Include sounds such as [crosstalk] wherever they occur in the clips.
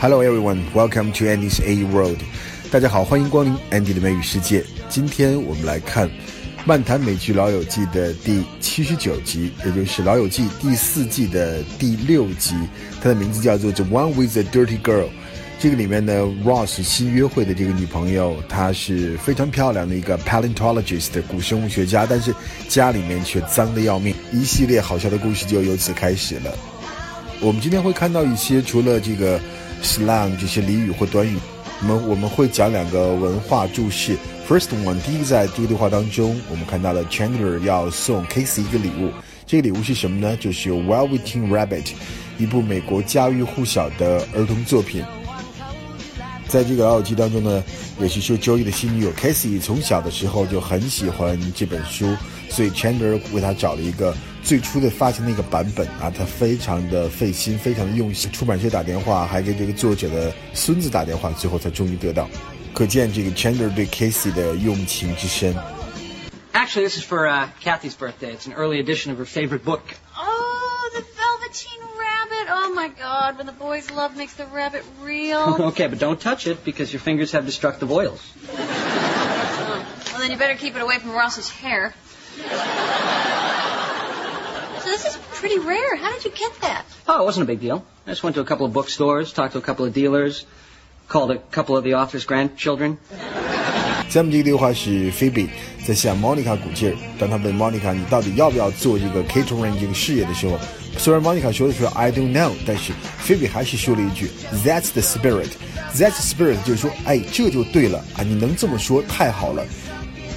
Hello everyone, welcome to Andy's A World。大家好，欢迎光临 Andy 的美语世界。今天我们来看《漫谈美剧老友记》的第七十九集，也就是《老友记》第四季的第六集。它的名字叫做《The One with a Dirty Girl》。这个里面呢，Ross 新约会的这个女朋友，她是非常漂亮的一个 paleontologist 古生物学家，但是家里面却脏的要命。一系列好笑的故事就由此开始了。我们今天会看到一些除了这个。slang 这些俚语或短语，我们我们会讲两个文化注释。First one，第一个在这个对话当中，我们看到了 Chandler 要送 Casey 一个礼物，这个礼物是什么呢？就是 w e l l w i t t i n g Rabbit，一部美国家喻户晓的儿童作品。在这个老友记当中呢，也是说 Joey 的新女友 Casey 从小的时候就很喜欢这本书，所以 Chandler 为他找了一个。最初的发行那个版本啊，他非常的费心，非常的用心。出版社打电话，还给这个作者的孙子打电话，最后才终于得到。可见这个 Chandler 对 Casey 的用情之深。Actually, this is for uh, Kathy's birthday. It's an early edition of her favorite book. Oh my God, when the boy's love makes the rabbit real. [laughs] okay, but don't touch it because your fingers have destructive oils. Oh, well, then you better keep it away from Ross's hair. So this is pretty rare. How did you get that? Oh, it wasn't a big deal. I just went to a couple of bookstores, talked to a couple of dealers, called a couple of the author's grandchildren. [laughs] 下面这个对话是 Phoebe 在向 Monica 鼓劲儿。当他问 Monica 你到底要不要做这个 catering 这个事业的时候， 虽然 Monica 说的是 I don't know，但是 Phoebe 还是说了一句 That's the spirit。That's the spirit 就是说，哎，这就对了啊！你能这么说，太好了，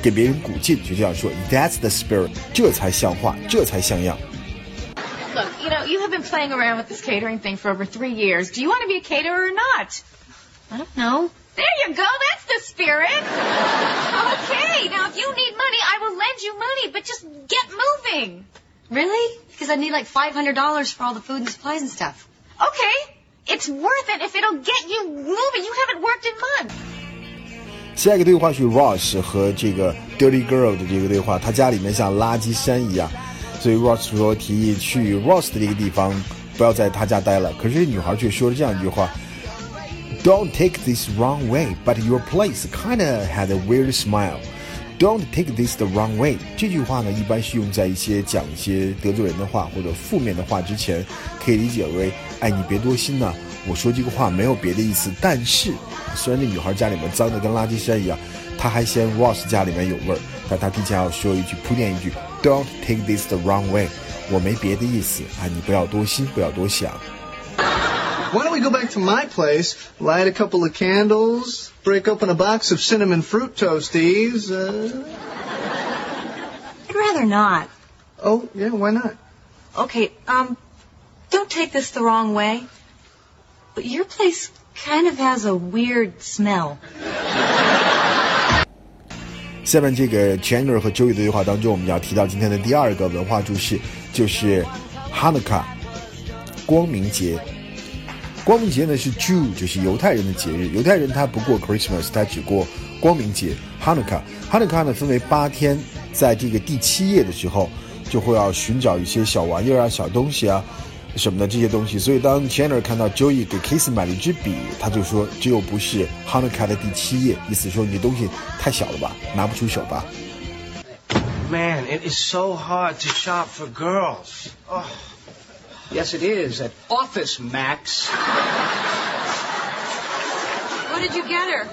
给别人鼓劲，就这样说 That's the spirit，这才像话，这才像样。Look, you know, you have been playing around with this catering thing for over three years. Do you want to be a caterer or not? I don't know. There you go. That's the spirit. okay. Now, if you need money, I will lend you money, but just get moving. Really? Because I need like $500 for all the food and supplies and stuff. Okay. It's worth it if it'll get you moving. You haven't worked in months. 下一个对话是 Ross 和这个 Dirty Girl 的这个对话，他家里面像垃圾山一样。所以 Ross 说提议去 Ross 的这个地方，不要在他家待了。可是女孩却说了这样一句话：“Don't take this wrong way, but your place kinda had a weird smile. Don't take this the wrong way。”这句话呢，一般是用在一些讲一些得罪人的话或者负面的话之前，可以理解为：“哎，你别多心呐，我说这个话没有别的意思。”但是，虽然那女孩家里面脏的跟垃圾山一样，她还嫌 Ross 家里面有味儿，但她提前要说一句铺垫一句。Don't take this the wrong way，我没别的意思啊，你不要多心，不要多想。Why don't we go back to my place, light a couple of candles, break open a box of cinnamon fruit toasties? Uh... I'd rather not. Oh, yeah, why not? Okay, um, don't take this the wrong way, but your place kind of has a weird smell. [laughs] 下面这个 Chandler 和 Joey 的对话当中，我们要提到今天的第二个文化注释，就是 Hanukkah，光明节。 光明节呢是 Jew，就是犹太人的节日。犹太人他不过 Christmas，他只过光明节 Hanukkah。Hanukkah 呢分为八天，在这个第七页的时候，就会要寻找一些小玩意儿啊、小东西啊。什么的这些东西，所以当 Chandler 看到 Joey 给 Casey 买了一支笔，他就说这又不是 Hanukkah 的第七页，意思说你东西太小了吧，拿不出手吧。Man, it is so hard to shop for girls. Oh. Yes, it is at Office Max. What did you get her?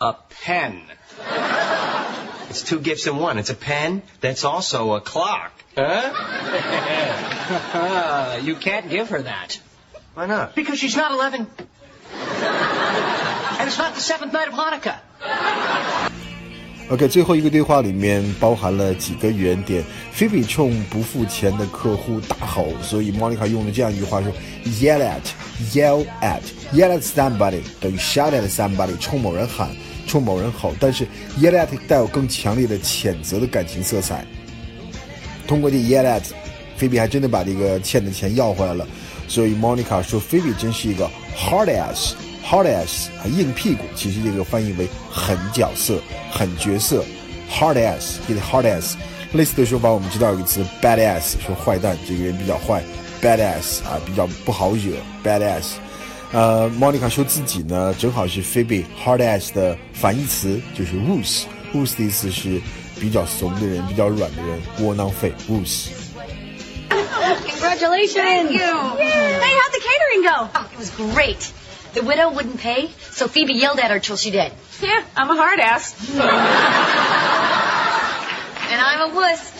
A pen. It's two gifts in one. It's a pen that's also a clock. Huh? [laughs] you can't give her that. Why not? Because she's not 11. and it's not the seventh night of Hanukkah. OK，最后一个对话里面包含了几个原点。菲比冲不付钱的客户大吼，所以莫妮卡用了这样一句话说：“yell at，yell at，yell at somebody 等于 shout at somebody，冲某人喊，冲某人吼。但是 yell at 带有更强烈的谴责的感情色彩。通过这 yell at，菲比还真的把这个欠的钱要回来了。所以 Monica 说，菲比真是一个 hard ass ass，hard ass 啊，硬屁股。其实这个翻译为狠角色、狠角色，hard ass，一个 hard ass。类似的说法，我们知道有个词 bad ass，说坏蛋，这个人比较坏 badass 啊，比较不好惹，badass。呃，Monica 说自己呢，正好是 Phoebe hard ass 的反义词，就是 wuss。wuss 的意思是比较怂的人，比较软的人，窝囊废，wuss。 Congratulations! Thank you. Hey, how'd the catering go? Oh, it was great. The widow wouldn't pay, so Phoebe yelled at her till she did. Yeah, I'm a hard ass. And I'm a wuss.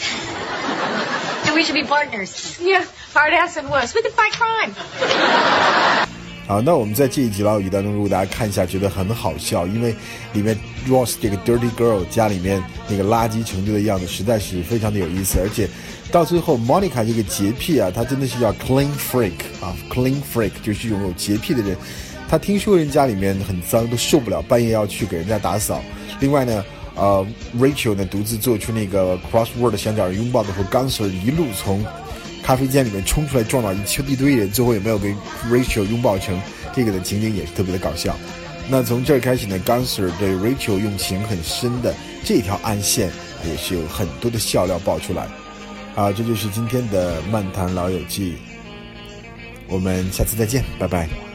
So we should be partners. Yeah, hard ass and wuss. We could fight crime. 好，那我们在这一集老友记当中，如果大家看一下，觉得很好笑，因为里面 Ross 这个 dirty girl 家里面那个垃圾程度的样子，实在是非常的有意思。而且到最后，Monica 这个洁癖啊，她真的是叫 clean freak 啊，clean freak 就是拥有洁癖的人。 他听说人家里面很脏，都受不了，半夜要去给人家打扫。另外呢，呃，Rachel 呢独自做出那个 crossword 想找人拥抱的时候 g u n s e r 一路从咖啡间里面冲出来撞到一圈一堆人，最后也没有跟 Rachel 拥抱成，这个的情景也是特别的搞笑。那从这儿开始呢 g u n s e r 对 Rachel 用情很深的这条暗线也是有很多的笑料爆出来。啊，这就是今天的漫谈老友记，我们下次再见，拜拜。